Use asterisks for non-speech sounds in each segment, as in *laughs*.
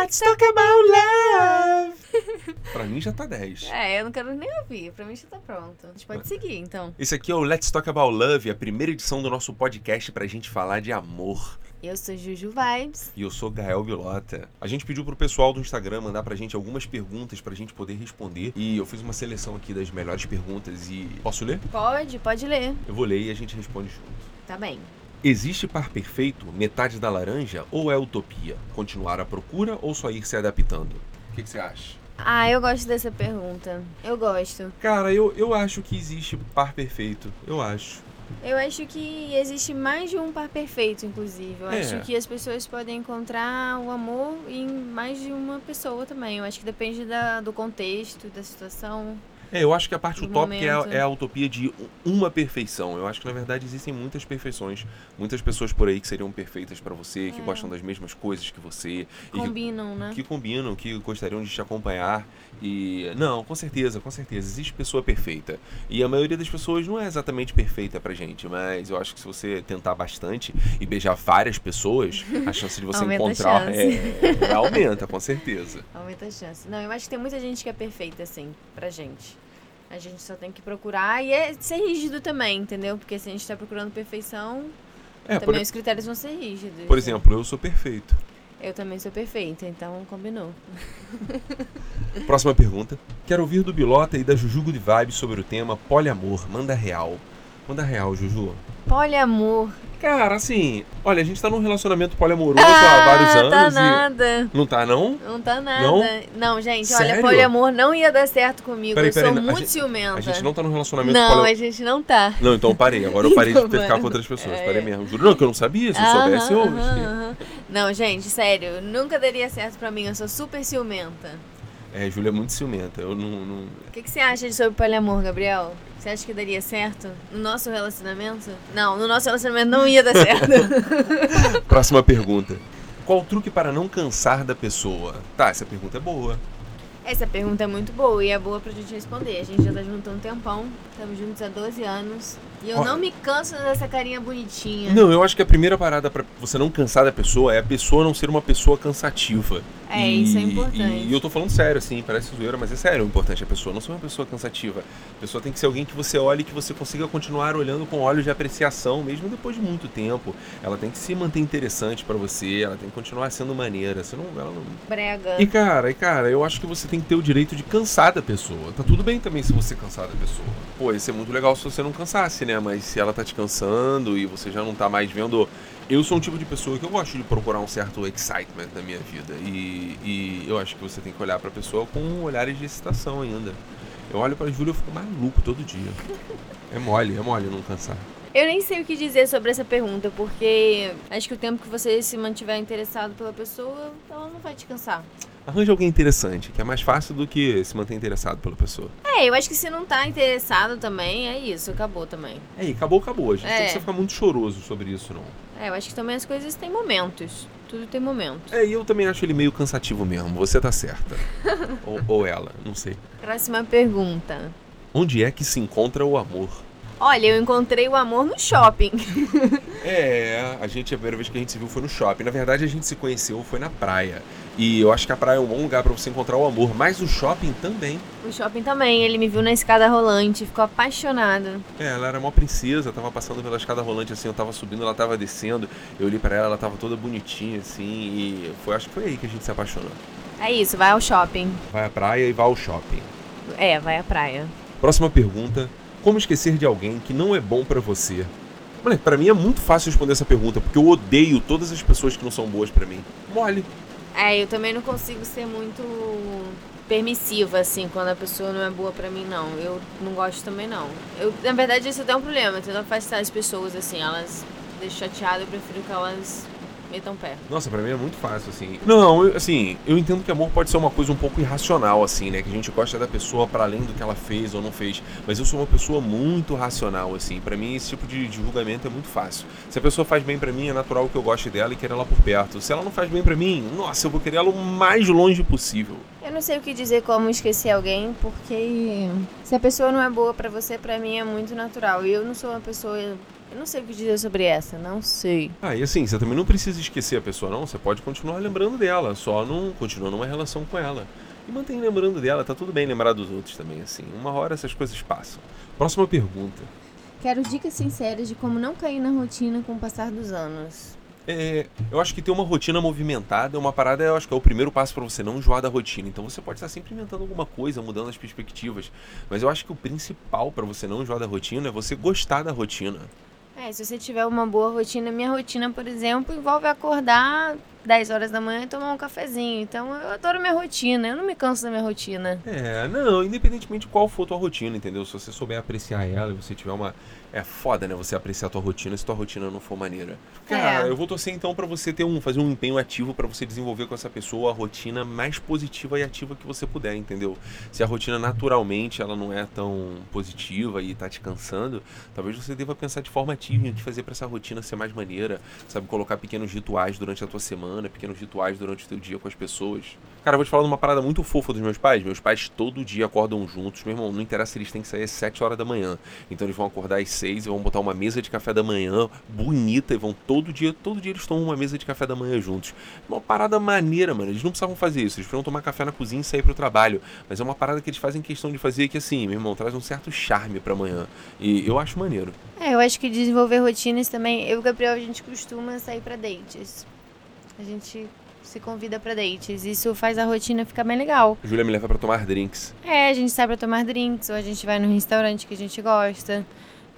Let's talk about love. *laughs* pra mim já tá 10. É, eu não quero nem ouvir. Pra mim já tá pronto. A gente pode seguir, então. Esse aqui é o Let's Talk About Love, a primeira edição do nosso podcast pra gente falar de amor. Eu sou Juju Vibes. E eu sou Gael Vilota. A gente pediu pro pessoal do Instagram mandar pra gente algumas perguntas pra gente poder responder. E eu fiz uma seleção aqui das melhores perguntas e. Posso ler? Pode, pode ler. Eu vou ler e a gente responde junto. Tá bem. Existe par perfeito, metade da laranja, ou é utopia? Continuar à procura ou só ir se adaptando? O que, que você acha? Ah, eu gosto dessa pergunta. Eu gosto. Cara, eu, eu acho que existe par perfeito. Eu acho. Eu acho que existe mais de um par perfeito, inclusive. Eu É. acho que as pessoas podem encontrar o amor em mais de uma pessoa também. Eu acho que depende da, do contexto, da situação. É, eu acho que a parte utópica é a, é a utopia de uma perfeição. Eu acho que na verdade existem muitas perfeições. Muitas pessoas por aí que seriam perfeitas pra você, que É. gostam das mesmas coisas que você. e que- Combinam, né? que combinam, que gostariam de te acompanhar. E. Não, com certeza, com certeza. Existe pessoa perfeita. E a maioria das pessoas não é exatamente perfeita pra gente, mas eu acho que se você tentar bastante e beijar várias pessoas, a chance de você *laughs* encontrar chance. é, aumenta, com certeza. Aumenta a chance. Não, eu acho que tem muita gente que é perfeita, assim, pra gente. A gente só tem que procurar e é ser rígido também, entendeu? Porque se a gente tá procurando perfeição, É, por, também os critérios vão ser rígidos. por exemplo, eu sou perfeito. Eu também sou perfeita, então combinou. *laughs* Próxima pergunta. Quero ouvir do Bilota e da Juju Good Vibes sobre o tema poliamor. Manda real. Manda real, Juju. Poliamor. Cara, assim, olha, a gente tá num relacionamento poliamoroso há vários anos tá e. nada. Não tá, não? Não tá nada. Não? Não, gente, Sério? olha, poliamor não ia dar certo comigo. Peraí, eu sou peraí, muito gente- ciumenta. A gente não tá num relacionamento Não, poliamoroso. a gente não tá. Não, então parei. Agora eu parei *laughs* Então, de ficar com outras pessoas. É. Parei mesmo. Juro, não, que eu não sabia. Se eu soubesse, eu. Não, gente, sério, nunca daria certo pra mim. Eu sou super ciumenta. É, Júlia é muito ciumenta. Eu não. não- O que, que você acha de sobre poliamor, Gabriel? Você acha que daria certo no nosso relacionamento? Não, no nosso relacionamento não ia dar certo. *laughs* Próxima pergunta. Qual o truque para não cansar da pessoa? Tá, essa pergunta é boa. Essa pergunta é muito boa e é boa pra gente responder. A gente já tá junto há um tempão, estamos juntos há 12 anos. E eu Ó. não me canso dessa carinha bonitinha. Não, eu acho que a primeira parada pra você não cansar da pessoa é a pessoa não ser uma pessoa cansativa. É, E- isso é importante. E, eu tô falando sério, assim, parece zoeira, mas é sério o importante. A pessoa não ser uma pessoa cansativa. A pessoa tem que ser alguém que você olhe e que você consiga continuar olhando com olhos de apreciação, mesmo depois de muito tempo. Ela tem que se manter interessante pra você, ela tem que continuar sendo maneira. Você não, ela não... Brega. E cara, e cara, eu acho que você tem que ter o direito de cansar da pessoa. Tá tudo bem também se você cansar da pessoa. Pô, ia ser muito legal se você não cansasse, né? Mas se ela tá te cansando e você já não tá mais vendo. Eu sou um tipo de pessoa que eu gosto de procurar um certo excitement na minha vida. E, e eu acho que você tem que olhar pra pessoa com olhares de excitação ainda. Eu olho pra Júlia e fico maluco todo dia. É mole, é mole não cansar. Eu nem sei o que dizer sobre essa pergunta, porque acho que o tempo que você se mantiver interessado pela pessoa, ela não vai te cansar. Arranja alguém interessante, que é mais fácil do que se manter interessado pela pessoa. É, eu acho que se não tá interessado também, é isso, acabou também. É, e acabou, acabou. A gente não É. precisa ficar muito choroso sobre isso, não. É, eu acho que também as coisas têm momentos. Tudo tem momentos. É, e eu também acho ele meio cansativo mesmo. Você tá certa. *laughs* ou, ou ela, não sei. Próxima pergunta. Onde é que se encontra o amor? Olha, eu encontrei o amor no shopping. É, a gente, a primeira vez que a gente se viu foi no shopping. Na verdade, a gente se conheceu foi na praia. E eu acho que a praia é um bom lugar pra você encontrar o amor. Mas o shopping também. O shopping também, ele me viu na escada rolante, ficou apaixonado. É, ela era uma princesa, tava passando pela escada rolante assim, eu tava subindo, ela tava descendo. Eu olhei pra ela, ela tava toda bonitinha assim. E foi, acho que foi aí que a gente se apaixonou. É isso, vai ao shopping. Vai à praia e vai ao shopping. É, vai à praia. Próxima pergunta. Como esquecer de alguém que não é bom pra você? Moleque, pra mim é muito fácil responder essa pergunta, porque eu odeio todas as pessoas que não são boas pra mim. Mole. É, eu também não consigo ser muito permissiva, assim, quando a pessoa não é boa pra mim, não. Eu não gosto também, não. Eu, na verdade, isso até é um problema. Eu tento afastar as pessoas, assim, elas deixam chateadas, eu prefiro que elas metam pé. Nossa, pra mim é muito fácil, assim. Não, eu- assim, eu entendo que amor pode ser uma coisa um pouco irracional, assim, né? Que a gente gosta da pessoa pra além do que ela fez ou não fez. Mas eu sou uma pessoa muito racional, assim. Pra mim, esse tipo de, de julgamento é muito fácil. Se a pessoa faz bem pra mim, é natural que eu goste dela e queira ela por perto. Se ela não faz bem pra mim, nossa, eu vou querer ela o mais longe possível. Eu não sei o que dizer como esquecer alguém, porque se a pessoa não é boa pra você, pra mim é muito natural. E eu não sou uma pessoa Eu não sei o que dizer sobre essa, não sei. Ah, e assim, você também não precisa esquecer a pessoa, não. Você pode continuar lembrando dela, só não continuando uma relação com ela. E mantém lembrando dela, tá tudo bem lembrar dos outros também, assim. Uma hora essas coisas passam. Próxima pergunta. Quero dicas sinceras de como não cair na rotina com o passar dos anos. É, eu acho que ter uma rotina movimentada é uma parada, eu acho que é o primeiro passo para você não enjoar da rotina. Então você pode estar sempre inventando alguma coisa, mudando as perspectivas. Mas eu acho que o principal para você não enjoar da rotina é você gostar da rotina. É, se você tiver uma boa rotina, minha rotina, por exemplo, envolve acordar 10 horas da manhã e tomar um cafezinho. Então eu adoro minha rotina, eu não me canso da minha rotina. É, não, independentemente de qual for a tua rotina, entendeu? Se você souber apreciar ela e você tiver uma. É foda, né? Você apreciar a tua rotina se tua rotina não for maneira. Cara, é. eu vou torcer então para você ter um. fazer um empenho ativo para você desenvolver com essa pessoa a rotina mais positiva e ativa que você puder, entendeu? Se a rotina naturalmente ela não é tão positiva e tá te cansando, talvez você deva pensar de forma ativa em o que fazer para essa rotina ser mais maneira, sabe? Colocar pequenos rituais durante a tua semana semana, pequenos rituais durante o teu dia com as pessoas. Cara, eu vou te falar de uma parada muito fofa dos meus pais. Meus pais todo dia acordam juntos. Meu irmão, não interessa eles têm que sair às 7 horas da manhã. Então eles vão acordar às 6 e vão botar uma mesa de café da manhã bonita e vão todo dia, todo dia eles tomam uma mesa de café da manhã juntos. É uma parada maneira, mano. Eles não precisavam fazer isso. Eles precisavam tomar café na cozinha e sair pro trabalho. Mas é uma parada que eles fazem questão de fazer que, assim, meu irmão, traz um certo charme pra amanhã. E eu acho maneiro. É, eu acho que desenvolver rotinas também. Eu e o Gabriel, a gente costuma sair para dates. A gente se convida para dates. Isso faz a rotina ficar bem legal. Júlia me leva para tomar drinks. É, a gente sai para tomar drinks, ou a gente vai no restaurante que a gente gosta.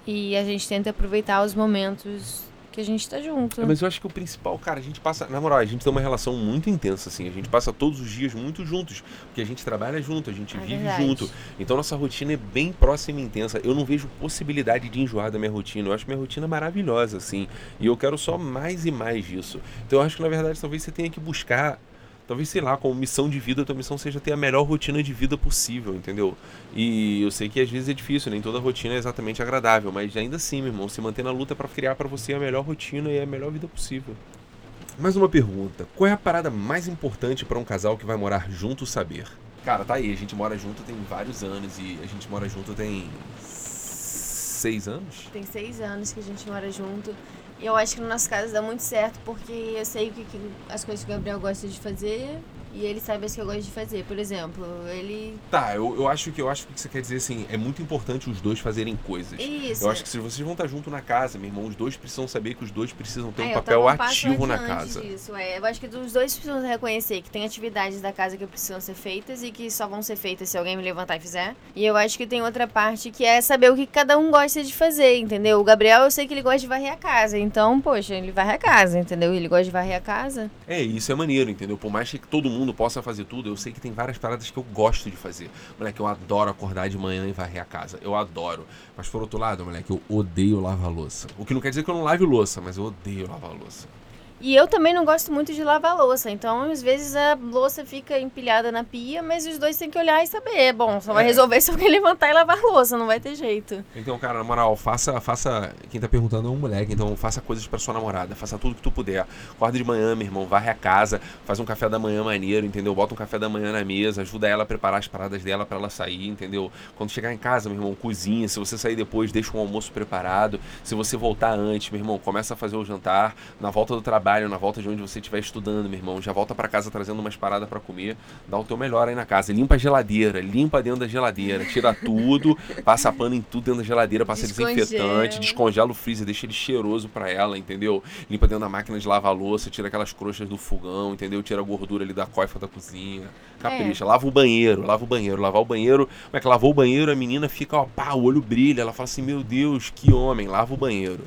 E a gente tenta aproveitar os momentos que a gente tá junto. É, mas eu acho que o principal, cara, a gente passa. Na moral, a gente tem uma relação muito intensa, assim. A gente passa todos os dias muito juntos. Porque a gente trabalha junto, a gente é vive verdade. junto. Então nossa rotina é bem próxima e intensa. Eu não vejo possibilidade de enjoar da minha rotina. Eu acho minha rotina maravilhosa, assim. E eu quero só mais e mais disso. Então eu acho que, na verdade, talvez você tenha que buscar talvez, sei lá, como missão de vida, a tua missão seja ter a melhor rotina de vida possível, entendeu? E eu sei que às vezes é difícil, nem toda rotina é exatamente agradável, mas ainda assim, meu irmão, se manter na luta para criar para você a melhor rotina e a melhor vida possível. Mais uma pergunta: qual é a parada mais importante para um casal que vai morar junto saber? Cara, tá aí, a gente mora junto tem vários anos e a gente mora junto tem seis anos? Tem seis anos que a gente mora junto. E eu acho que no nosso caso dá muito certo, porque eu sei o que, que as coisas que o Gabriel gosta de fazer e ele sabe as que eu gosto de fazer. Por exemplo, ele. Tá, eu, eu acho que eu acho que você quer dizer assim, é muito importante os dois fazerem coisas. Isso. Eu acho que se vocês vão estar junto na casa, meu irmão, os dois precisam saber que os dois precisam ter é, um papel ativo na casa. Isso, é. Eu acho que os dois precisam reconhecer que tem atividades da casa que precisam ser feitas e que só vão ser feitas se alguém me levantar e fizer. E eu acho que tem outra parte que é saber o que cada um gosta de fazer, entendeu? O Gabriel, eu sei que ele gosta de varrer a casa. Então, poxa, ele varre a casa, entendeu? Ele gosta de varrer a casa. É, isso é maneiro, entendeu? Por mais que todo mundo possa fazer tudo, eu sei que tem várias paradas que eu gosto de fazer. Moleque, eu adoro acordar de manhã e varrer a casa. Eu adoro. Mas por outro lado, moleque, eu odeio lavar louça. O que não quer dizer que eu não lave louça, mas eu odeio lavar louça. E eu também não gosto muito de lavar louça, então às vezes a louça fica empilhada na pia, mas os dois têm que olhar e saber. Bom, só vai é. resolver se alguém *laughs* levantar e lavar louça, não vai ter jeito. Então, cara, na moral, faça, faça. Quem tá perguntando é um moleque, então faça coisas para sua namorada, faça tudo que tu puder. Acorda de manhã, meu irmão, varre a casa, faz um café da manhã maneiro, entendeu? Bota um café da manhã na mesa, ajuda ela a preparar as paradas dela para ela sair, entendeu? Quando chegar em casa, meu irmão, cozinha. Se você sair depois, deixa um almoço preparado. Se você voltar antes, meu irmão, começa a fazer o jantar. Na volta do trabalho, na volta de onde você você estiver estudando, meu irmão, já volta para casa trazendo umas paradas para comer, dá o teu melhor aí na casa. Limpa a geladeira, limpa dentro da geladeira, tira tudo, *laughs* passa pano em tudo dentro da geladeira, passa Descongela. desinfetante, descongela o freezer, deixa ele cheiroso para ela, entendeu? Limpa dentro da máquina de lavar louça, tira aquelas crochas do fogão, entendeu? Tira a gordura ali da coifa da cozinha. Capricha, é. lava o banheiro, lava o banheiro, lavar o banheiro. Como é que lavou o banheiro, a menina fica, ó, pá, o olho brilha, ela fala assim: "Meu Deus, que homem, lava o banheiro".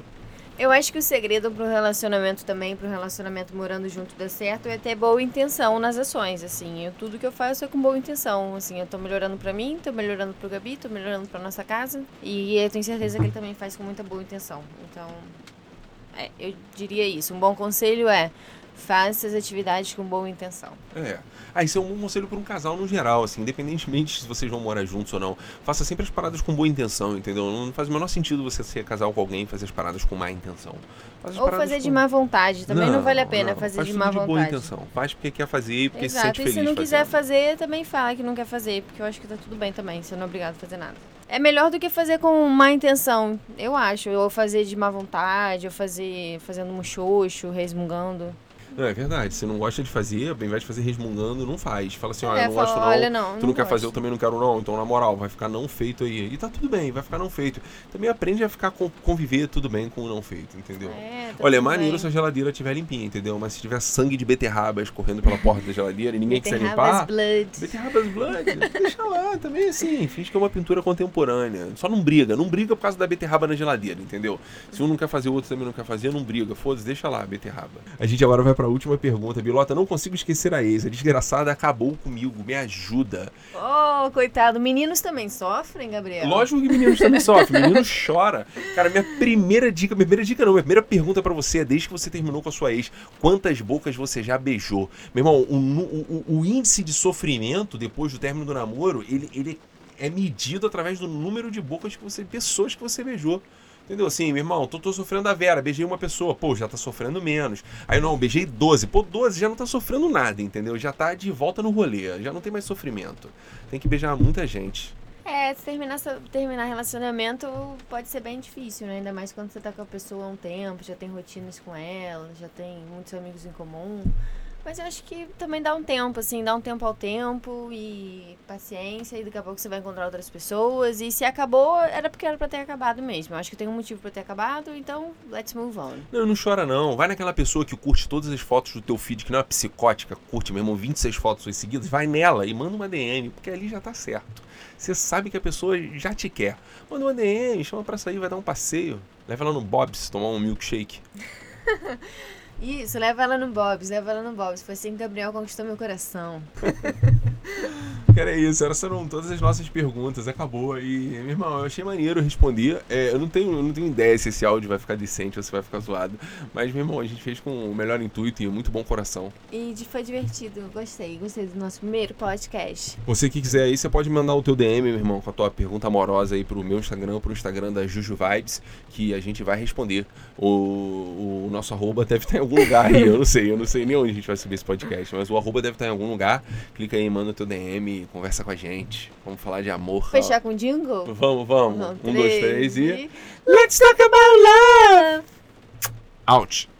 Eu acho que o segredo pro relacionamento também, pro relacionamento morando junto dar certo, é ter boa intenção nas ações, assim. Eu, tudo que eu faço é com boa intenção, assim. Eu tô melhorando pra mim, tô melhorando pro Gabi, tô melhorando pra nossa casa. E eu tenho certeza que ele também faz com muita boa intenção. Então, é, eu diria isso. Um bom conselho é faça as atividades com boa intenção. É. Ah, isso é um conselho para um casal no geral, assim, independentemente se vocês vão morar juntos ou não. Faça sempre as paradas com boa intenção, entendeu? Não faz o menor sentido você ser casal com alguém e fazer as paradas com má intenção. ou fazer com... de má vontade, também não, não vale a pena não, fazer faz de má de vontade. boa intenção. Faz porque quer fazer e porque Exato. se sente feliz. E se não fazendo. quiser fazer, também fala que não quer fazer, porque eu acho que tá tudo bem também, você não é obrigado a fazer nada. É melhor do que fazer com má intenção, eu acho. Ou fazer de má vontade, ou fazer fazendo um xoxo, resmungando. Não, é verdade. Se não gosta de fazer, ao invés de fazer resmungando, não faz. Fala assim, olha, É, eu não fala, gosto não. olha, não, tu não não, quer gosto. fazer, eu também não quero não. Então, na moral, vai ficar não feito aí. E tá tudo bem, vai ficar não feito. Também aprende a ficar conviver tudo bem com o não feito, entendeu? É, tá Olha, é maneiro bem. se a geladeira estiver limpinha, entendeu? Mas se tiver sangue de beterraba escorrendo pela porta da geladeira e ninguém quiser Beterrabas limpar. blood. Beterrabas Blood, deixa lá, também assim, finge que é uma pintura contemporânea. Só não briga, não briga por causa da beterraba na geladeira, entendeu? Se um não quer fazer, o outro também não quer fazer, não briga. Foda-se, deixa lá a beterraba. A gente agora vai pra última pergunta. Bilota, não consigo esquecer a ex. A desgraçada acabou comigo, me ajuda. Oh, coitado. Meninos também sofrem, Gabriel? Lógico que meninos também *laughs* sofrem, menino chora. Cara, minha primeira dica, minha primeira dica não, minha primeira pergunta pra você é, desde que você terminou com a sua ex, quantas bocas você já beijou? Meu irmão, o, o- o- o índice de sofrimento depois do término do namoro, ele, ele é medido através do número de bocas que você, pessoas que você beijou. Entendeu? Assim, meu irmão, tô, tô sofrendo a Vera, beijei uma pessoa, pô, já tá sofrendo menos. Aí não, beijei 12, pô, 12 já não tá sofrendo nada, entendeu? Já tá de volta no rolê, já não tem mais sofrimento. Tem que beijar muita gente. É, terminar, terminar relacionamento pode ser bem difícil, né? Ainda mais quando você tá com a pessoa há um tempo, já tem rotinas com ela, já tem muitos amigos em comum. Mas eu acho que também dá um tempo, assim, dá um tempo ao tempo e paciência, e daqui a pouco você vai encontrar outras pessoas. E se acabou, era porque era pra ter acabado mesmo. Eu acho que tem um motivo pra ter acabado, então let's move on. Não, não chora não. Vai naquela pessoa que curte todas as fotos do teu feed, que não é psicótica, curte mesmo 26 fotos suas seguidas, vai nela e manda uma DM, porque ali já tá certo. Você sabe que a pessoa já te quer. Manda uma DM, chama pra sair, vai dar um passeio. Leva ela no Bob's, tomar um milkshake. *laughs* Isso, leva ela no Bob's, leva ela no Bob's. Foi assim que Gabriel conquistou meu coração. *laughs* Cara, é isso. Essas foram todas as nossas perguntas. Acabou. E, meu irmão, eu achei maneiro responder. É, eu, não tenho, eu não tenho ideia se esse áudio vai ficar decente ou se vai ficar zoado. Mas, meu irmão, a gente fez com o melhor intuito e muito bom coração. E foi divertido, gostei. Gostei do nosso primeiro podcast. Você que quiser aí, você pode mandar o teu DM, meu irmão, com a tua pergunta amorosa aí pro meu Instagram, pro Instagram da Juju Vibes, que a gente vai responder. O, o nosso arroba deve estar em algum lugar aí, eu não sei, eu não sei nem onde a gente vai subir esse podcast, mas o arroba deve estar em algum lugar. Clica aí, manda o teu DM, conversa com a gente. Vamos falar de amor. Fechar com jingle? Vamos, vamos. Não, um, dois, três e. e... Let's talk about love! Out!